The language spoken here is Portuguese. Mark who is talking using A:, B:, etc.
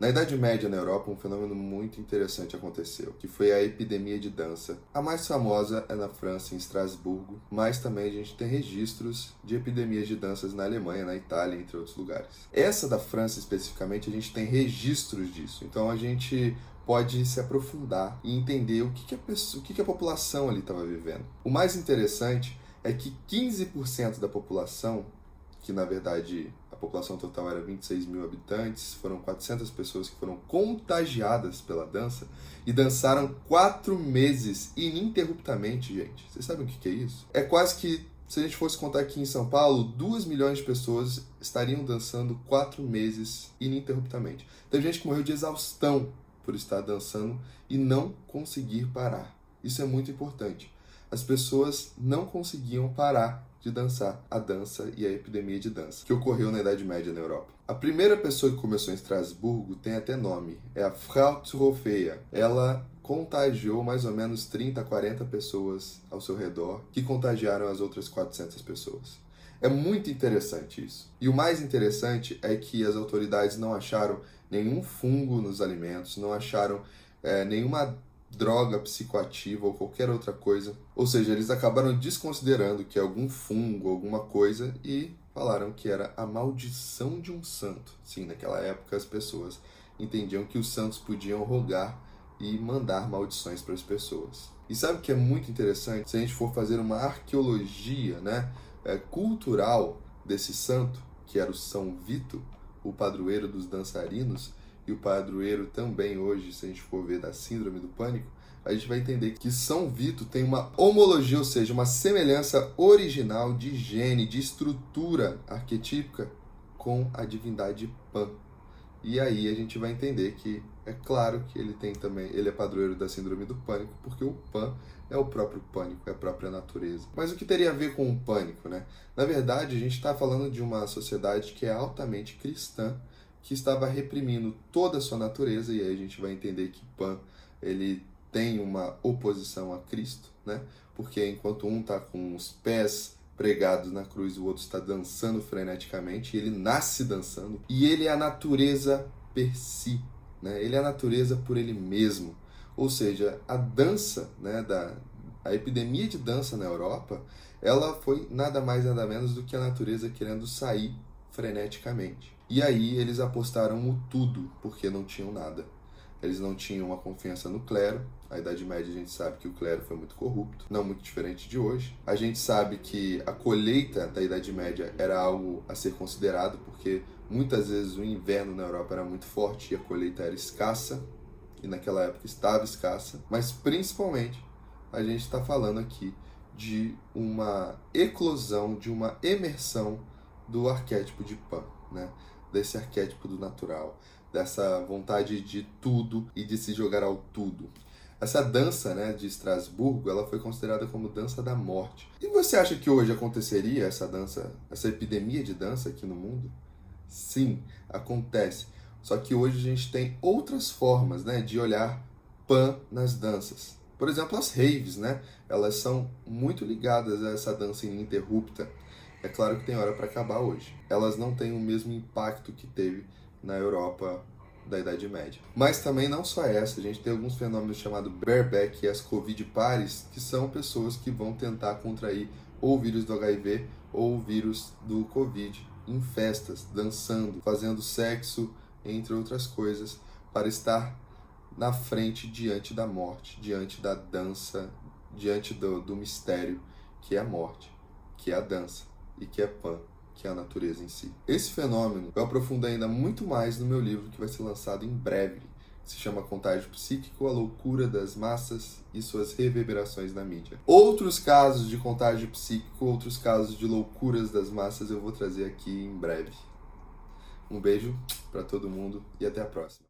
A: Na Idade Média na Europa, um fenômeno muito interessante aconteceu, que foi a epidemia de dança. A mais famosa é na França, em Estrasburgo, mas também a gente tem registros de epidemias de danças na Alemanha, na Itália, entre outros lugares. Essa da França especificamente, a gente tem registros disso. Então a gente pode se aprofundar e entender o que, que, a, pessoa, o que, que a população ali estava vivendo. O mais interessante é que 15% da população, que na verdade a população total era 26 mil habitantes, foram 400 pessoas que foram contagiadas pela dança e dançaram quatro meses ininterruptamente, gente. Vocês sabem o que é isso? É quase que, se a gente fosse contar aqui em São Paulo, 2 milhões de pessoas estariam dançando quatro meses ininterruptamente. Teve gente que morreu de exaustão por estar dançando e não conseguir parar. Isso é muito importante as pessoas não conseguiam parar de dançar a dança e a epidemia de dança, que ocorreu na Idade Média na Europa. A primeira pessoa que começou em Estrasburgo tem até nome, é a Frau Trofeia. Ela contagiou mais ou menos 30 a 40 pessoas ao seu redor, que contagiaram as outras 400 pessoas. É muito interessante isso. E o mais interessante é que as autoridades não acharam nenhum fungo nos alimentos, não acharam é, nenhuma droga psicoativa ou qualquer outra coisa. Ou seja, eles acabaram desconsiderando que é algum fungo, alguma coisa e falaram que era a maldição de um santo. Sim, naquela época as pessoas entendiam que os santos podiam rogar e mandar maldições para as pessoas. E sabe o que é muito interessante? Se a gente for fazer uma arqueologia né, é, cultural desse santo, que era o São Vito, o padroeiro dos dançarinos, e o padroeiro também hoje, se a gente for ver da síndrome do pânico, a gente vai entender que São Vito tem uma homologia, ou seja, uma semelhança original de gene, de estrutura arquetípica com a divindade Pan. E aí a gente vai entender que é claro que ele tem também, ele é padroeiro da síndrome do pânico, porque o Pan é o próprio pânico, é a própria natureza. Mas o que teria a ver com o pânico, né? Na verdade, a gente está falando de uma sociedade que é altamente cristã que estava reprimindo toda a sua natureza, e aí a gente vai entender que Pan ele tem uma oposição a Cristo, né? Porque enquanto um está com os pés pregados na cruz, o outro está dançando freneticamente, ele nasce dançando, e ele é a natureza per si, né? Ele é a natureza por ele mesmo. Ou seja, a dança, né, da a epidemia de dança na Europa, ela foi nada mais nada menos do que a natureza querendo sair freneticamente. E aí eles apostaram o tudo, porque não tinham nada. Eles não tinham a confiança no clero. A Idade Média a gente sabe que o clero foi muito corrupto, não muito diferente de hoje. A gente sabe que a colheita da Idade Média era algo a ser considerado, porque muitas vezes o inverno na Europa era muito forte e a colheita era escassa, e naquela época estava escassa. Mas principalmente a gente está falando aqui de uma eclosão, de uma emersão do arquétipo de Pan, né? desse arquétipo do natural, dessa vontade de tudo e de se jogar ao tudo. Essa dança né, de Estrasburgo ela foi considerada como dança da morte. E você acha que hoje aconteceria essa dança, essa epidemia de dança aqui no mundo? Sim, acontece. Só que hoje a gente tem outras formas né, de olhar pan nas danças. Por exemplo, as raves, né? Elas são muito ligadas a essa dança ininterrupta. É claro que tem hora para acabar hoje. Elas não têm o mesmo impacto que teve na Europa da Idade Média. Mas também não só essa, a gente tem alguns fenômenos chamados bareback e as Covid pares, que são pessoas que vão tentar contrair ou o vírus do HIV ou o vírus do Covid em festas, dançando, fazendo sexo, entre outras coisas, para estar na frente diante da morte, diante da dança, diante do, do mistério que é a morte, que é a dança e que é Pan, que é a natureza em si. Esse fenômeno eu aprofundo ainda muito mais no meu livro que vai ser lançado em breve. Se chama Contágio Psíquico, a loucura das massas e suas reverberações na mídia. Outros casos de contágio psíquico, outros casos de loucuras das massas eu vou trazer aqui em breve. Um beijo para todo mundo e até a próxima.